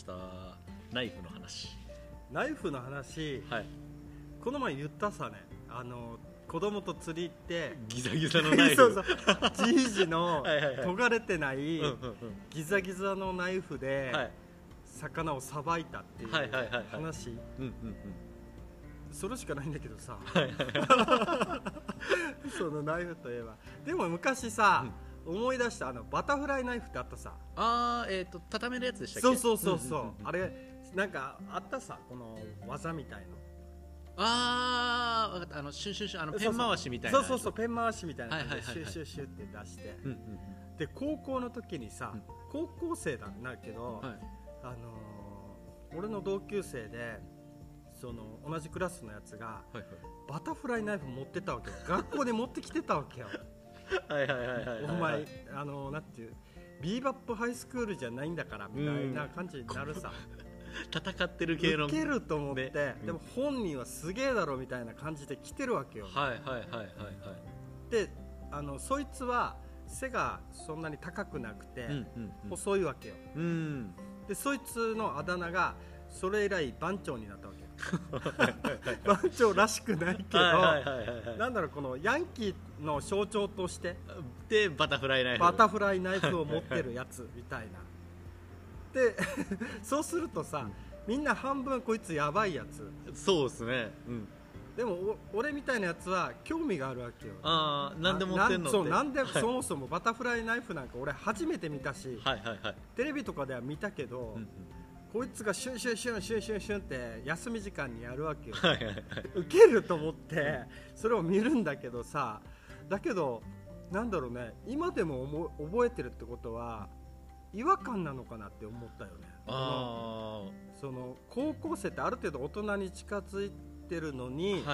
したナイフの話。ナイフの話、はい。この前言ったさね。あの子供と釣り行ってギザギザのナイフ。そうそう。じいじの はいはいはい。尖れてないうんうんギザギザのナイフうで魚をさばいたっていう話。うんうんうん。それしかないんだけどさ。そのナイフといえば。でも昔さ、思い出したあのバタフライナイフってあったさ。あーえっ、と畳めるやつでしたっけ？そうそうそうそう,、あれなんかあったさこの技みたいの。あーわかった。あのシュンシュンシュンあのペン回しみたいなそうそうそうペン回しみたいな感じでシュッシュッシュッって出して、うんうんで高校の時にさ、うん。高校生なんだけど、うんはい。あのー俺の同級生でその同じクラスのやつがはいはい。バタフライナイフ持ってたわけよ。学校で持ってきてたわけよはいはいはいはいはい。お前あのなんていうビーバップハイスクールじゃないんだからみたいな感じになるさ、戦ってる系の。受けると思って、ね。でも本人はすげえだろみたいな感じで来てるわけよ、はいはいはいはいはい。であのそいつは背がそんなに高くなくて、うんうんうん。細いわけよ。うん。でそいつのあだ名がそれ以来番長になったわ 番長らしくないけど、なんだろうこのヤンキーの象徴としてでバタフライナイフ。バタフライナイフを持ってるやつみたいな。で そうするとさ、みんな半分こいつやばいやつ。そうですね。うん。でもお俺みたいなやつは興味があるわけよ。ああなんで持ってんのって。なそうなんで、そもそもバタフライナイフなんか俺初めて見たし、はいはいはい。テレビとかでは見たけど、うんうんこいつがシュンシュンシュンシュンシュンシュンって休み時間にやるわけよ。ウケると思ってそれを見るんだけどさだけどなんだろうね今でも覚えてるってことは違和感なのかなって思ったよね。あその高校生ってある程度大人に近づいてるのに、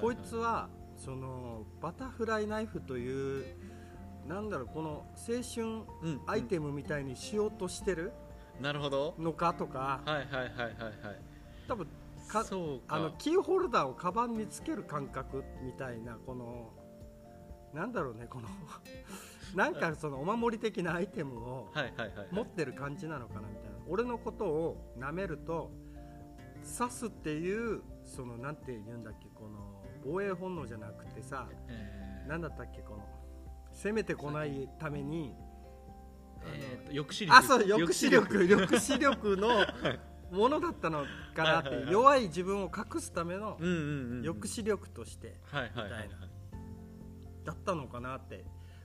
こいつはそのバタフライナイフというなんだろうこの青春うん。アイテムみたいにしようとしてるなるほど。のかとか。はいはいはいはいはい。多分かそうか。あのキーホルダーをカバンにつける感覚みたいなこのなんだろうねこの なんかそのお守り的なアイテムをはいはいはい持ってる感じなのかなみたいな。俺のことを舐めると刺すっていうそのなんて言うんだっけこの防衛本能じゃなくてさえー。なんだったっけこの攻めてこないためにえーと抑止力。あそう抑止力。抑止力。の ものだったのかなって弱い自分を隠すための抑止力としてみたいだったのかなって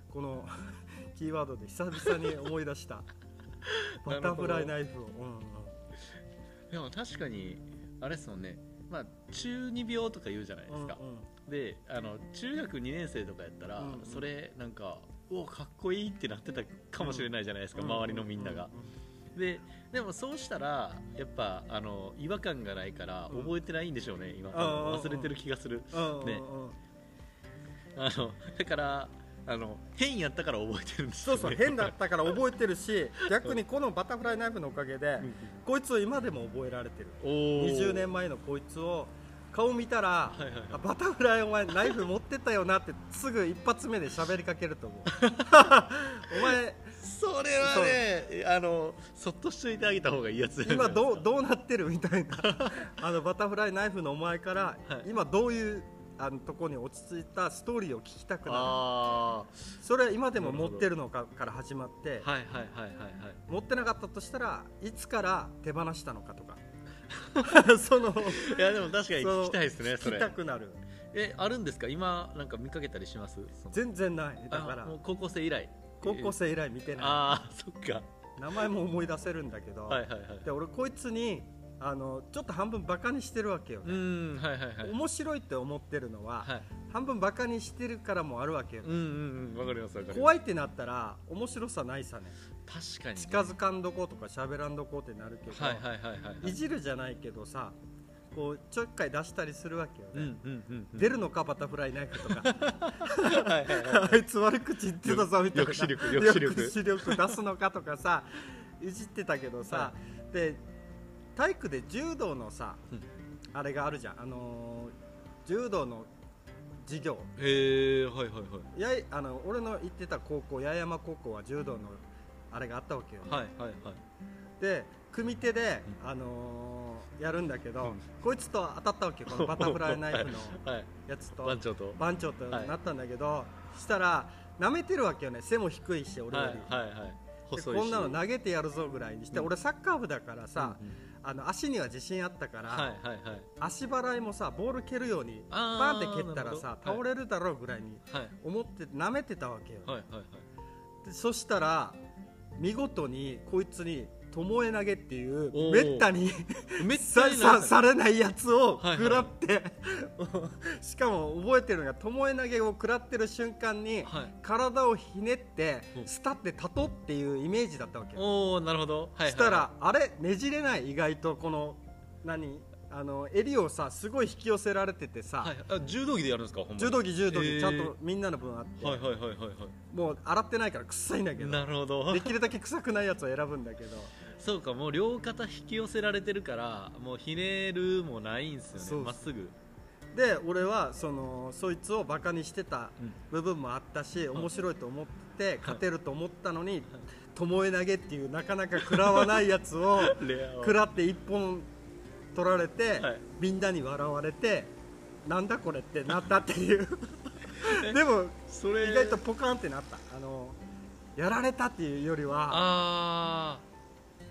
この キーワードで久々に思い出した。バタフライナイフを、でも確かにあれですもんね。まあ中二病とか言うじゃないですか、であの中学2年生とかやったら、それなんかおかっこいいってなってたかもしれないじゃないですか、うん。周りのみんなが、ででもそうしたらやっぱあの違和感がないからうん。覚えてないんでしょうね、今。忘れてる気がする。ね。あのだからあの変やったから覚えてるんですよ、ね、そうそう変だったから覚えてるし逆にこのバタフライナイフのおかげでこいつを今でも覚えられてる。おー。20年前のこいつを顔見たら、はいはいはい。あバタフライお前ナイフ持ってたよなってすぐ一発目で喋りかけると思う。お前それはねあのそっとしといてあげた方がいいやつ今どうどうなってるみたいな。あのバタフライナイフのお前から、はい。今どういうあのとこに落ち着いたストーリーを聞きたくなるあそれは今でも持ってるのかから始まって、持ってなかったとしたらいつから手放したのかとか そのいやでも確かに聞きたいですねそ聞きれたくなる。えあるんですか？今なんか見かけたりします？全然ない。だから。あもう高校生以来？高校生以来見てない。ああそっか。名前も思い出せるんだけど、はいはいはい。で俺こいつにあのちょっと半分バカにしてるわけよ、うーんはいはいはい。面白いって思ってるのは、はい。半分バカにしてるからもあるわけよ、うんうんうんわかりますわかります。怖いってなったら面白さないさね。確かにね。近づかんどこうとか喋らんどこうってなるけど、はいはいはいはいはい。いじるじゃないけどさこうちょっかい出したりするわけよね、うんうんうんうん。出るのかバタフライナイフとか。はいはいはいあいつ悪口言ってたぞみたいな。抑止力抑止力。抑止力出すのかとかさいじってたけどさ、はで体育で柔道のさ、うん。あれがあるじゃん。あのー柔道の授業。へえはいはいはい。やいあの俺の行ってた高校八重山高校は柔道のあれがあったわけよ、はいはいはい。で組手で、あのーやるんだけど、うん。こいつと当たったわけよ。このバタフライナイフの はい。やつと。番長と。番長とはい。なったんだけど、したら舐めてるわけよね。背も低いし俺よはいり、はいはい。で細いし。こんなの投げてやるぞぐらいにして、うん。俺サッカー部だからさ、うんうんあの足には自信あったから、はいはいはい。足払いもさボール蹴るようにバンって蹴ったらさ倒れるだろうぐらいにはい。思って舐めてたわけよ、はいはいはい。でそしたら見事にこいつに巴投げっていうめったにめっちさゃいいな。さされないやつをはいはい。食らって、しかも覚えてるのが巴投げを食らってる瞬間に、はい。体をひねってうん。スタって立とうっていうイメージだったわけ。おなるほど。はいはい。したらあれ？ねじれない？意外とこの何？あの襟をさすごい引き寄せられててさ、はい。あ柔道着でやるんですか柔道着柔道着、へー。ちゃんとみんなの分あって、はいはいはいはいはもう洗ってないから臭いんだけいど。なるほど。できるだけ臭くないやつを選ぶんだけど。そうかもう両肩引き寄せられてるからもうひねるもないんですよねまっすぐ。で俺はそのそいつをバカにしてたうん。部分もあったし面白いと思って勝てると思ったのに巴投げっていうなかなか食らわないやつを 食らって一本取られて、はい。みんなに笑われてなんだこれってなったっていう。でもそれ。意外とポカンってなった。あのやられたっていうよりは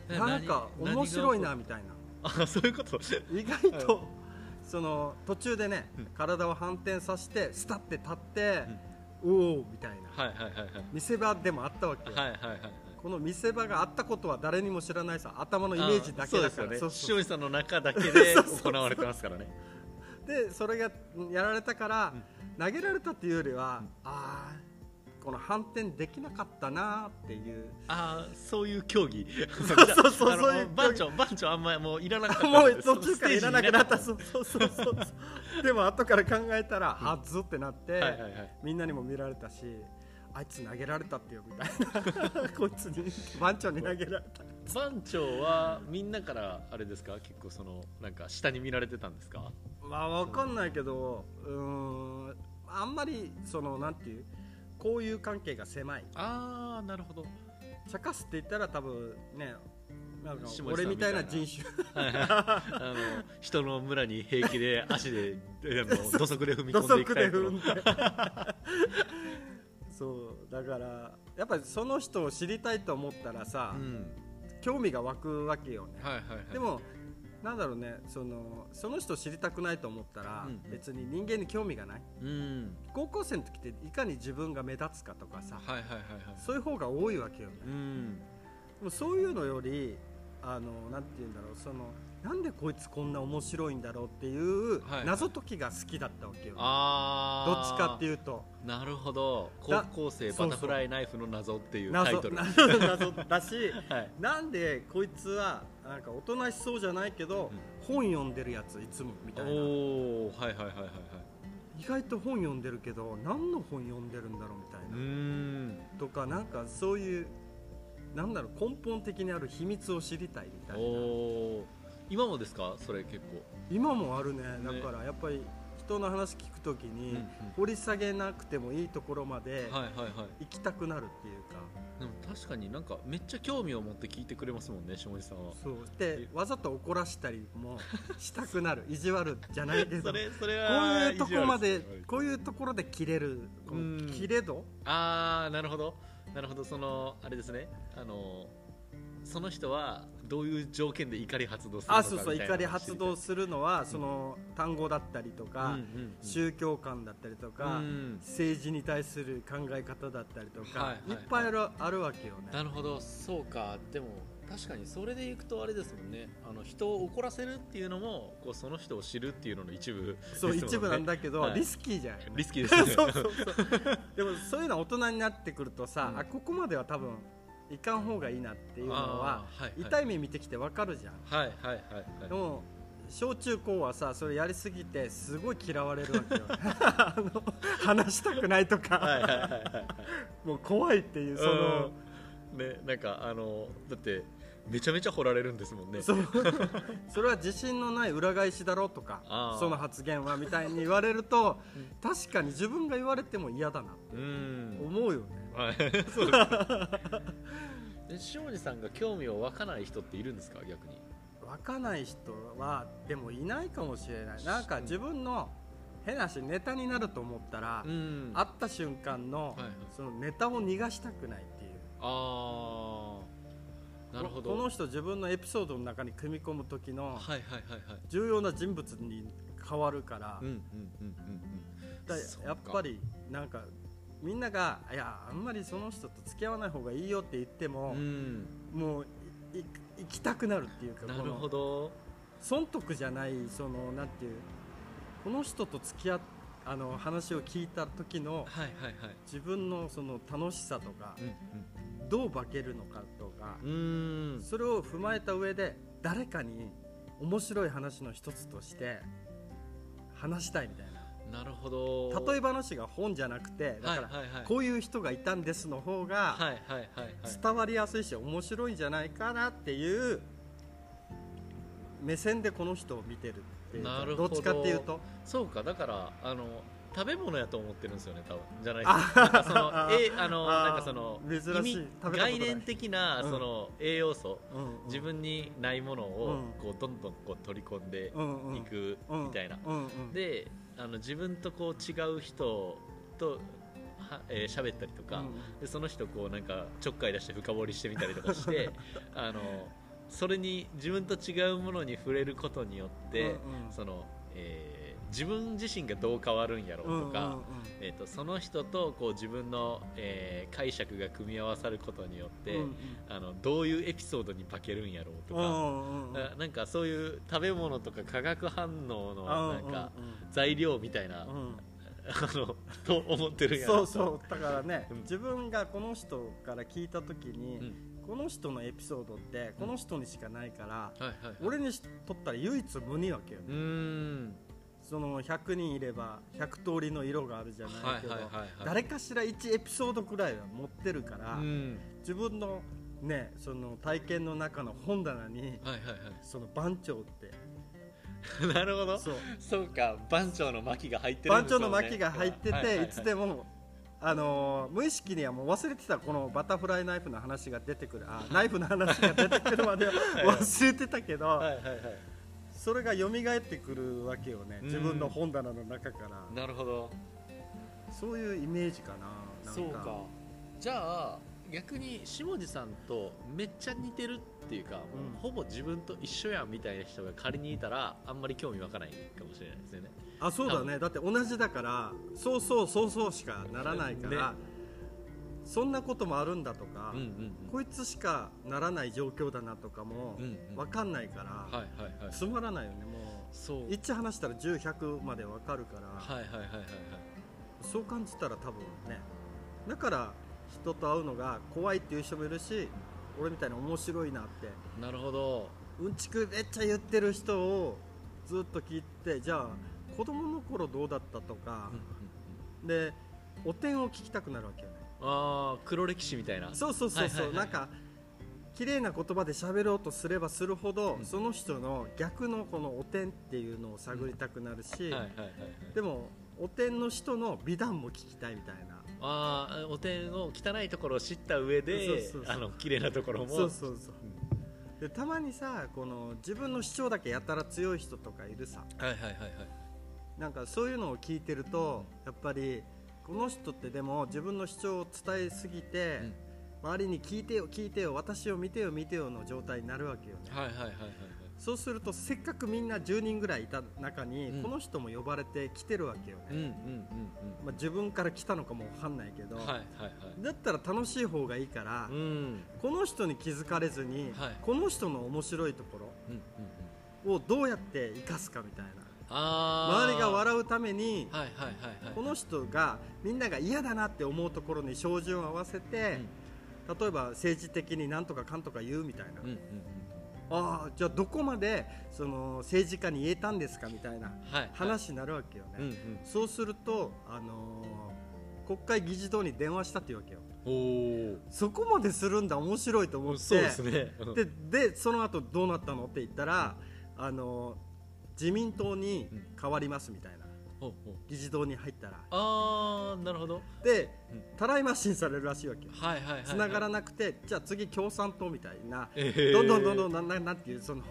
なんか面白いなみたいな。あそういうこと？意外と、はい。その途中でね、うん。体を反転させてスタって立って、おおみたいな。はいはいはいはい。見せ場でもあったわけよ、はいはいはいこの見せ場があったことは誰にも知らないさ頭のイメージだけだから。塩井さんの中だけで 行われてますからね。でそれがやられたから、投げられたっていうよりは、ああこの反転できなかったなっていう。ああそういう競技。そうそうそう 番長番長あんまりもういらなかった。もう途中からいらなくなった。そそうそうそうそう。でも後から考えたらはずってなって、はいはいはい。みんなにも見られたしあいつ投げられたってよみたいな。こいつに番長に投げられた。番長はみんなからあれですか？結構そのなんか下に見られてたんですか？まあわかんないけどうーんあんまりそのなんていう交友関係が狭い。ああなるほど。茶化すって言ったら多分ねなんか俺みたいな人な種あの人の村に平気で足で 土足で踏み土込んでいく足タイプのそうだからやっぱりその人を知りたいと思ったらさ、うん。興味が湧くわけよね、はいはいはい。でもなんだろうねそのその人を知りたくないと思ったら、うん。別に人間に興味がない。うん。高校生の時っていかに自分が目立つかとかさはいはいはいはい。そういう方が多いわけよね。うん。でもそういうのよりあのなんて言うんだろうそのなんでこいつこんな面白いんだろうっていうはい。謎解きが好きだったわけよ、ああどっちかってういうと。なるほど。高だ校生バタフライナイフの謎っていうタイトル。謎だし はい。なんでこいつはなんかおとなしそうじゃないけど、本読んでるやついつもみたいな。おおはいはいはいはいはい。意外と本読んでるけど何の本読んでるんだろうみたいうな、ん。とかなんかそういうなんだろう根本的にある秘密を知りたいみたおいな。お今もですか？それ結構。今もあるね。だからやっぱり人の話聞くときに、掘り下げなくてもいいところまで行きたくなるっていうか、でも確かになんかめっちゃ興味を持って聞いてくれますもんね下地さんは。そう。でわざと怒らしたりもしたくなる 意地悪じゃないけど。それそれこうはいうとこまでこういうところで切れるこのうん。切れ度？ああなるほど。なるほど。そのあれですね。あのその人はどういう条件で怒り発動するのかあそうそう怒り発動するのはその単語だったりとか、うんうんうん。宗教観だったりとか、うん。政治に対する考え方だったりとか、はいはいい。っぱいあるあるわけよね。なるほど。そうか。でも確かにそれでいくとあれですもんね。あの人を怒らせるっていうのもこうその人を知るっていうのの一部ね。そう一部なんだけど、はい。リスキーじゃん。リスキーですね。そうそうそう。でもそういうのは大人になってくるとさ、うん。あここまでは多分いかん方がいいなっていうのははいはい。痛い目見てきてわかるじゃん、はいはいはいはい。でも小中高はさそれやりすぎてすごい嫌われるわけよ。あの話したくないとか、はいはいはい。もう怖いっていうその、うん。ねなんかあのだってめちゃめちゃ掘られるんですもんね。そう。それは自信のない裏返しだろうとかその発言はみたいに言われると確かに自分が言われても嫌だな。うん。思うよね。はい。そうですで下地さんが興味を湧かない人っているんですか？逆に。湧かない人はでもいないかもしれない。なんか自分の変な話ネタになると思ったら、ん。会った瞬間の,、はいはい。そのネタを逃がしたくないっていう。ああなるほど。この人自分のエピソードの中に組み込む時の重要な人物に変わるから、やっぱりなんかみんながいやあんまりその人と付き合わない方がいいよって言ってもう、ん。もう行きたくなるっていうかなるほど。損得じゃないそのなんていうこの人と付き合っあの話を聞いた時のはいはいはい。自分のその楽しさとかうんどう化けるのかとか。それを踏まえた上で誰かに面白い話の一つとして話したいみたいな。なるほど。例え話が本じゃなくてだからこういう人がいたんですの方が伝わりやすいし面白いんじゃないかなっていう目線でこの人を見てるっていうどっちかっていうと。そうか。だからあの食べ物やと思ってるんですよね多分。じゃないあですかなんかそのえあのなんかその珍しい。概念的なうん。その栄養素、うんうん。自分にないものをうん。こうどんどんこう取り込んでいくうん。みたいな、うんうん。であの自分とこう違う人とはえー喋ったりとか、うん。でその人こうなんかちょっかい出して深掘りしてみたりとかして あのそれに自分と違うものに触れることによって、うんうん。そのえー自分自身がどう変わるんやろうとか、うんうんうん。えー、とその人とこう自分の、えー解釈が組み合わさることによって、うんうん。あのどういうエピソードに化けるんやろうとか、うんうんなんかそういう食べ物とか化学反応のなんかうん。材料みたいな、うん。うんあのと思ってるんやそろうそうだからね、うん。自分がこの人から聞いた時に、うん。この人のエピソードってこの人にしかないから、はいはいはい、俺にとったら唯一無二わけよね、その100人いれば100通りの色があるじゃないけど、はいはいはいはい。誰かしら1エピソードくらいは持ってるから、うん。自分のねその体験の中の本棚にはいはいその番長って。は いなるほど。そう。そうか番長の巻が入ってるん番長の巻が入ってて、はいはいはいい。つでもあのー無意識にはもう忘れてたこのバタフライナイフの話が出てくる。あナイフの話が出てくるまでは忘れてたけど、はいはいはいそれが蘇ってくるわけよね。うん。自分の本棚の中から。なるほど。そういうイメージかななんそうか。じゃあ逆に下地さんとめっちゃ似てるっていうか、もうほぼ自分と一緒やんみたいな人が仮にいたらあんまり興味湧かないかもしれないですよね。あそうだね。だって同じだからそうそうそうそうしかならないから、ねそんなこともあるんだとか、うんうんうん。こいつしかならない状況だなとかもうんうん。分かんないから、はいはいはいつまらないよねもそう。う1話したら10100まで分かるから、はいはいはいはいはい。そう感じたら多分ね。だから人と会うのが怖いっていう人もいるし俺みたいに面白いなって。なるほど。うんちくめっちゃ言ってる人をずっと聞いてじゃあ子供の頃どうだったとか。うん、うん。でお点を聞きたくなるわけよねああ黒歴史みたいな。そうそうそうそう、はいはいはい。なんか綺麗な言葉で喋ろうとすればするほど、うん。その人の逆のこのお点っていうのを探りたくなるし、でもお点の人の美談も聞きたいみたいな。ああお点を汚いところを知った上でそうそうそう。あの綺麗なところも。そうそうそう。でたまにさこの自分の主張だけやたら強い人とかいるさ。はいはいはいはい。なんかそういうのを聞いてるとやっぱりこの人ってでも自分の主張を伝えすぎて、うん。周りに聞いてよ聞いてよ私を見てよ見てよの状態になるわけよね。はいはいはいはいはい。そうするとせっかくみんな10人ぐらいいた中に、うん。この人も呼ばれて来てるわけよね、うんうんうんまあ、自分から来たのかもわかんないけど、うんはいはいはい。だったら楽しい方がいいから、うん。この人に気づかれずに、はい。この人の面白いところをどうやって生かすかみたいな周りが笑うためにはいはいはいはい。この人がみんなが嫌だなって思うところに照準を合わせて、例えば政治的になんとかかんとか言うみたいな、うんうんうんああじゃあどこまでその政治家に言えたんですかみたいなはい話になるわけよね、うんうん。そうすると、あのー国会議事堂に電話したっていうわけよ。おおそこまでするんだ面白いと思って。そうですね。うん。ででその後どうなったのって言ったら、あのー自民党に変わりますみたいな、議事堂に入ったら。あーなるほど。でうん。たらい回しにされるらしいわけよ。はいはい繋がらなくてじゃあ次共産党みたいな。えー。どんどんどんどんなんなんなんていうその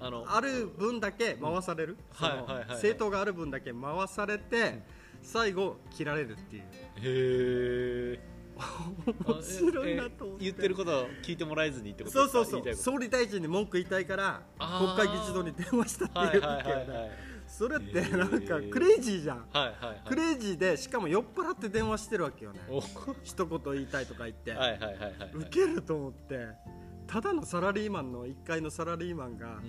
あのある分だけ回される、そのはいはいはいはい。政党がある分だけ回されて、最後切られるっていう。へえ 面白いなと思って。言ってることを聞いてもらえずにってことそうそうそう。総理大臣に文句言いたいから国会議事堂に電話したってはいいうはいわけよはいはいねそれってなんかクレイジーじゃん。はいはいはい。クレイジーでしかも酔っ払って電話してるわけよね。お。一言言いたいとか言って、ウケると思ってただのサラリーマンの1階のサラリーマンが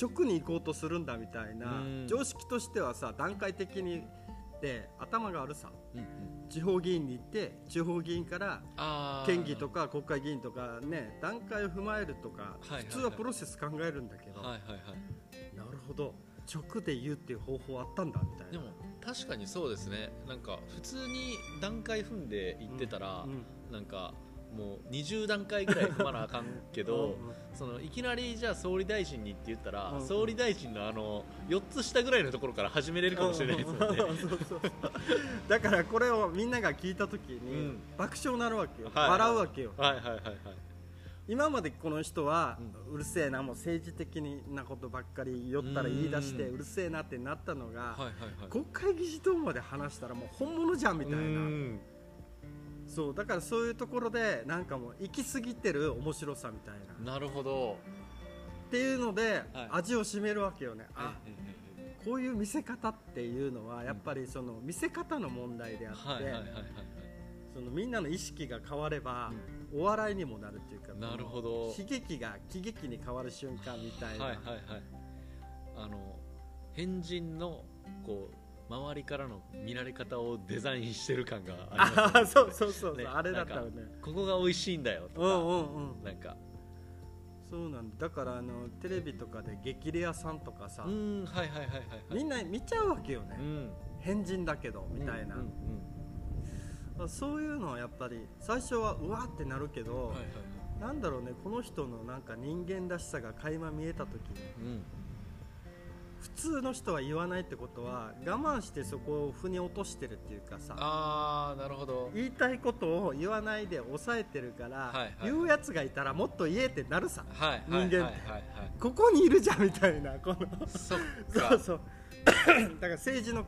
直に行こうとするんだみたいなうん。常識としてはさ段階的にで頭があるさ。うんうん。地方議員に行って地方議員から県議とか国会議員とかね段階を踏まえるとか普通はプロセス考えるんだけどはいはいはい。なるほど。直で言うっていう方法あったんだみたいな。でも確かにそうですね。なんか普通に段階踏んでいってたら、うん。なんかもう20段階ぐらい踏まなあかんけどそのいきなりじゃあ総理大臣にって言ったら、うん総理大臣のあの4つ下ぐらいのところから始めれるかもしれないですもんね。そうそうそうだからこれをみんなが聞いた時にうん。爆笑になるわけよ、はい。笑うわけよ。はいはいはいはい。今までこの人はううるせえなもう政治的なことばっかり酔ったら言い出してうん。うるせえなってなったのが、国会議事堂まで話したらもう本物じゃんみたいな。うんそうだからそういうところでなんかもう行き過ぎてる面白さみたいな。なるほど。っていうので、はい。味を占めるわけよね。あええええこういう見せ方っていうのはやっぱりその見せ方の問題であって、はいはいはいはいはい。そのみんなの意識が変われば、お笑いにもなるっていうかなるほど。悲劇が喜劇に変わる瞬間みたいな、はいはいはい。あの変人のこう周りからの見られ方をデザインしてる感がありますああ そうそうそうそう、ねあれだったらね。ここが美味しいんだよとか、うんうんうん。なんか。そうなんだ。だからあのテレビとかで激レアさんとかさ、うんはいはいはいはいはい。みんな見ちゃうわけよね、うん。変人だけどみたいな、うんうんそういうのはやっぱり最初はうわーってなるけど、うんはいはい。なんだろうねこの人のなんか人間らしさが垣間見えた時に。うん普通の人は言わないってことは我慢してそこを腑に落としてるっていうかさああなるほど。言いたいことを言わないで抑えてるから、はいはい言うやつがいたらもっと言えってなるさはい人間ってはい。はいはいここにいるじゃんみたいなこのそっか。そうそう。だから政治の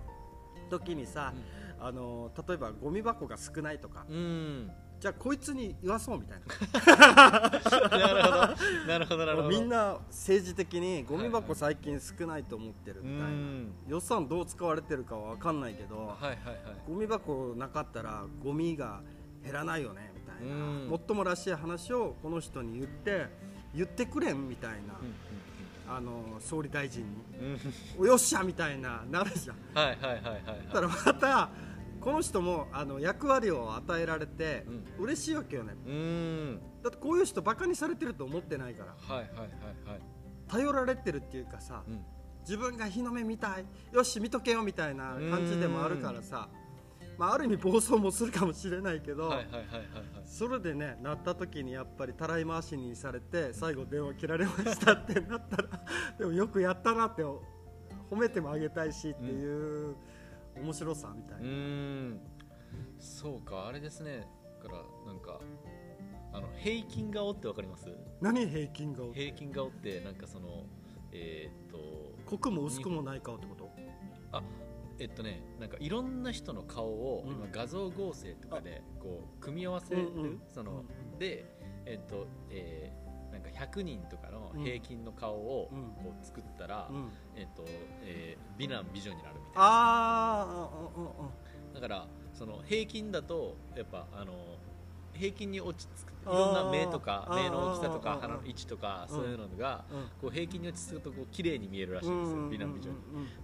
時にさ、あの例えばゴミ箱が少ないとか、うんじゃあこいつに言わそうみたいな。なるほど。なるほどなるほど。みんな政治的にゴミ箱最近少ないと思ってるみたいな、うん。予算どう使われてるかは分かんないけど、はいはいはい。ゴミ箱なかったらゴミが減らないよねみたいな、うん。もっともらしい話をこの人に言って言ってくれんみたいな、あの総理大臣に。およっしゃみたいななるじゃん。はいはいはいはいだからまたこの人もあの役割を与えられてう嬉しいわけよね。うん。だってこういう人バカにされてると思ってないから。はいはいはいはい。頼られてるっていうかさ、うん。自分が日の目見たい。よし見とけよみたいな感じでもあるからさ、まあ、ある意味暴走もするかもしれないけど、それでねなった時にやっぱりたらい回しにされて最後電話切られましたってなったら でもよくやったなって褒めてもあげたいしっていう面白さみたいうな、ん。そうかあれですね。だからなんかあの平均顔ってわかります？何平均顔平均顔ってなんかそのえーっと濃くも薄くもない顔ってこと？あえっとねなんかいろんな人の顔をうん。今画像合成とかでこう組み合わせる、うんうん。そのでえっとえー100人とかの平均の顔をうんこう作ったら、うん。えっとえー美男美女になるみたいな。あーうんうんうん。だからその平均だとやっぱあの平均に落ち着くいろんな目とか目の大きさとか鼻の位置とかそういうのがうん。こう平均に落ち着くとこう綺麗に見えるらしいんですよ美男美女に。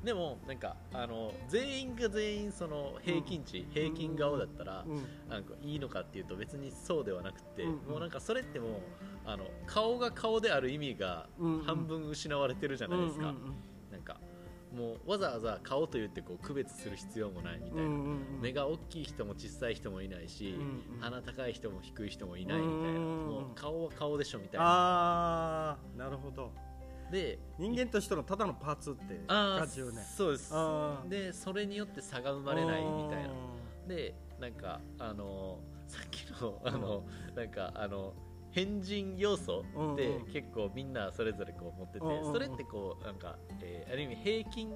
でもなんかあの全員が全員その平均値、平均顔だったら、なんかいいのかっていうと別にそうではなくて、うんもうなんかそれってもうあの顔が顔である意味が半分失われてるじゃないですかもうわざわざ顔と言ってこう区別する必要もないみたいな、うんうんうん。目が大きい人も小さい人もいないし、うんうん。鼻高い人も低い人もいないみたいな、うんもう顔は顔でしょみたいな。ああなるほど。で人間としてのただのパーツってあ感じよね。あそうです。でそれによって差が生まれないみたいな。でなんかあのさっきのあの、なんかあの変人要素って結構みんなそれぞれこう持ってて、うんうんうん。それってこうなんか、えーある意味平均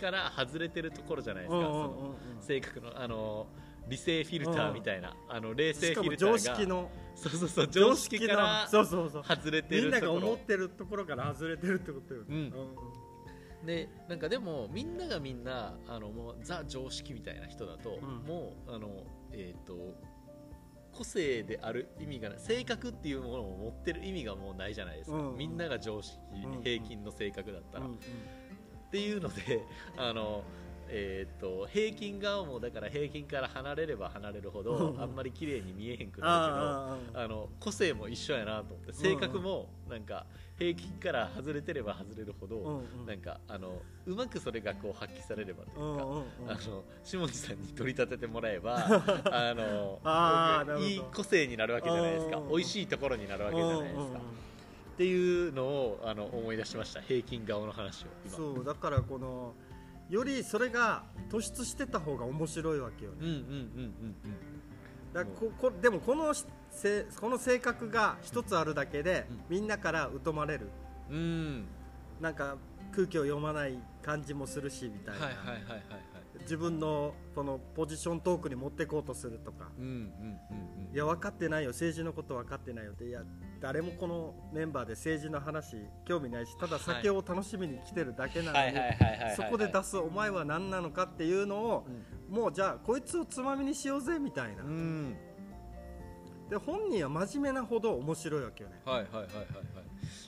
から外れてるところじゃないですか、うんうんうんうん。その性格のあの理性フィルターみたいな、あの冷静フィルターが常識の。そうそうそう常識からそうそうそう。外れてみんなが思ってるところから外れてるってことよね、うん。でなんかでもみんながみんなあのもうザ常識みたいな人だと、うん。もうあのえっ、と個性である意味がない性格っていうものを持ってる意味がもうないじゃないですか、うん。みんなが常識、うん。平均の性格だったら、うん。うん。っていうのであのえー、と平均側もだから平均から離れれば離れるほどうん。あんまり綺麗に見えへんくなるけどあの個性も一緒やなと思って性格もなんか平均から外れてれば外れるほど、うんうん。なんかあのうまくそれがこう発揮されればというか、うんうんうん。あの下地さんに取り立ててもらえば あのあいい個性になるわけじゃないですか。美味しいところになるわけじゃないですか、っていうのをあの思い出しました。平均顔の話を今。そうだからこのよりそれが突出してた方が面白いわけよね。うんうんうんうんだここでもこのせこの性格が一つあるだけで、うん。みんなから疎まれる。うんうん。なんか空気を読まない感じもするしみたいな、はいはいはいはいはい自分のこのポジショントークに持ってこうとするとか。いや分かってないよ。政治のこと分かってないよって。いや誰もこのメンバーで政治の話興味ないしただ酒を楽しみに来てるだけなのにそこで出すお前は何なのかっていうのをうん。もうじゃあこいつをつまみにしようぜみたいな。うん。で本人は真面目なほど面白いわけよね。はいはいはいはいはい。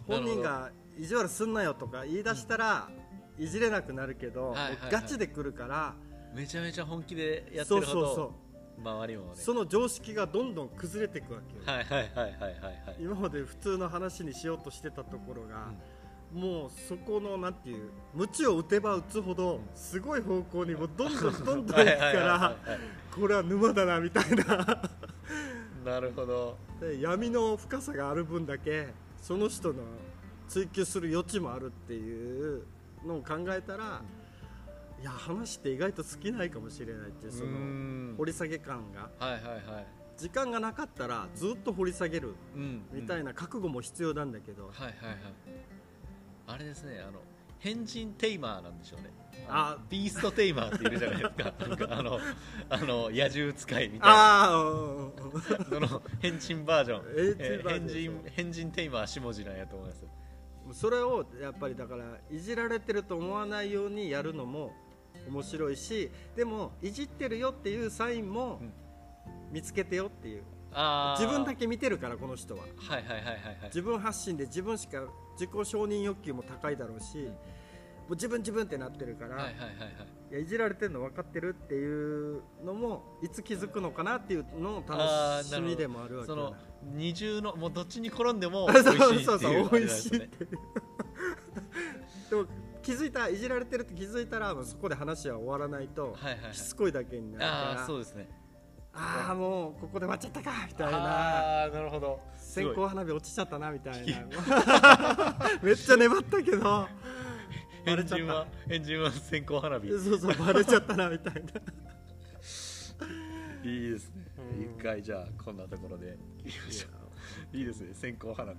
本人が意地悪すんなよとか言い出したらいじれなくなるけど、はいはいはい。ガチで来るからめちゃめちゃ本気でやってそうるほどそうそ周りもね。うその常識がどんどん崩れていくわけよ、はいはいはいはいはい。はい今まで普通の話にしようとしてたところが、もうそこのなんていう鞭を打てば打つほどすごい方向にもうどんどん どんどん行くからはい。これは沼だなみたいな。なるほど。で闇の深さがある分だけその人の追求する余地もあるっていうのを考えたら、いや話って意外と尽きないかもしれないっていうそのん。掘り下げ感が。はいはいはい。時間がなかったらずっと掘り下げるうんみたいな覚悟も必要なんだけど、はいはいはい。あれですねあの変人テイマーなんでしょうね。あのビーストテイマーっているじゃないですか。なんかあのあの野獣使いみたいな。あの変人バージョン。変人変人テイマー下地なんやと思いますそれをやっぱりだからいじられてると思わないようにやるのも面白いしでもいじってるよっていうサインもうん。見つけてよっていう。自分だけ見てるからこの人は。自分発信で自分しか自己承認欲求も高いだろうし、ん。もう自分自分ってなってるから、はいはいはいはい。いやいじられてるの分かってるっていうのもいつ気づくのかなっていうのの楽しみでもあるわけその二重のもうどっちに転んでも そう美味しいっていうそうそうあれ美味しいってでも気づいたいじられてるって気づいたらそこで話は終わらないとはいはいはい。しつこいだけになるあからあそうですね。ああもうここで終わっちゃったかみたいな。ああなるほど。線香花火落ちちゃったなみたいな。めっちゃ粘ったけどバ変レちゃっ人は変人は線香花火。たそうそうバレちゃったなみたいな。いいですね。うん。一回じゃあこんなところで。切りましょういいですね。線香花火